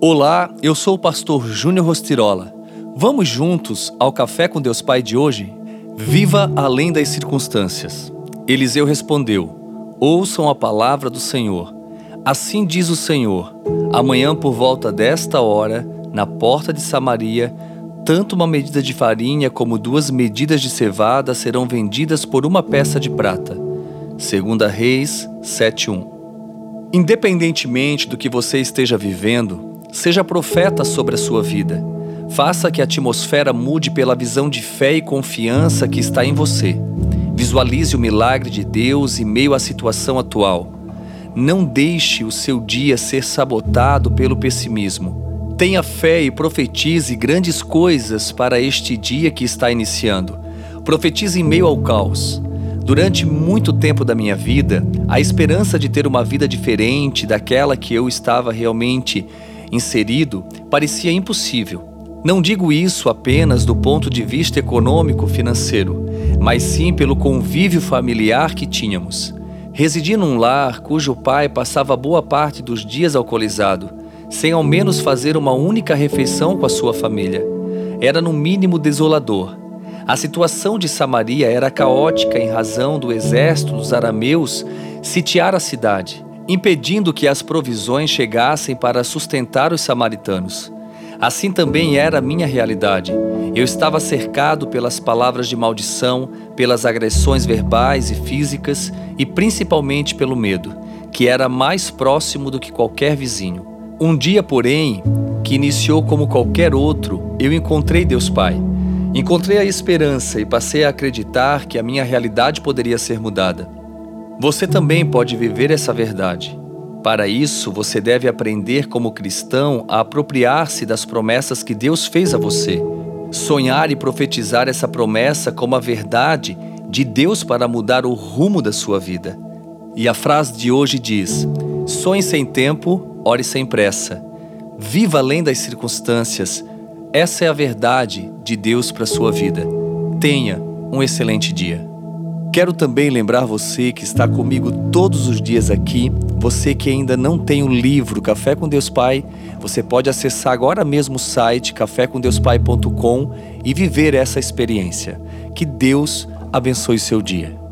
Olá, eu sou o pastor Júnior Rostirola. Vamos juntos ao Café com Deus Pai de hoje? Viva além das circunstâncias. Eliseu respondeu: Ouçam a palavra do Senhor. Assim diz o Senhor: Amanhã, por volta desta hora, na porta de Samaria, tanto uma medida de farinha como duas medidas de cevada serão vendidas por uma peça de prata. Segunda Reis 7:1. Independentemente do que você esteja vivendo, Seja profeta sobre a sua vida. Faça que a atmosfera mude pela visão de fé e confiança que está em você. Visualize o milagre de Deus em meio à situação atual. Não deixe o seu dia ser sabotado pelo pessimismo. Tenha fé e profetize grandes coisas para este dia que está iniciando. Profetize em meio ao caos. Durante muito tempo da minha vida, a esperança de ter uma vida diferente daquela que eu estava realmente inserido parecia impossível. Não digo isso apenas do ponto de vista econômico-financeiro, mas sim pelo convívio familiar que tínhamos. Residi num lar cujo pai passava boa parte dos dias alcoolizado, sem ao menos fazer uma única refeição com a sua família. Era no mínimo desolador. A situação de Samaria era caótica em razão do exército dos arameus sitiar a cidade impedindo que as provisões chegassem para sustentar os samaritanos. Assim também era a minha realidade. Eu estava cercado pelas palavras de maldição, pelas agressões verbais e físicas e principalmente pelo medo, que era mais próximo do que qualquer vizinho. Um dia, porém, que iniciou como qualquer outro, eu encontrei Deus Pai. Encontrei a esperança e passei a acreditar que a minha realidade poderia ser mudada. Você também pode viver essa verdade. Para isso, você deve aprender como cristão a apropriar-se das promessas que Deus fez a você. Sonhar e profetizar essa promessa como a verdade de Deus para mudar o rumo da sua vida. E a frase de hoje diz: Sonhe sem tempo, ore sem pressa. Viva além das circunstâncias. Essa é a verdade de Deus para sua vida. Tenha um excelente dia. Quero também lembrar você que está comigo todos os dias aqui, você que ainda não tem o livro Café com Deus Pai, você pode acessar agora mesmo o site cafécomdeuspai.com e viver essa experiência. Que Deus abençoe seu dia.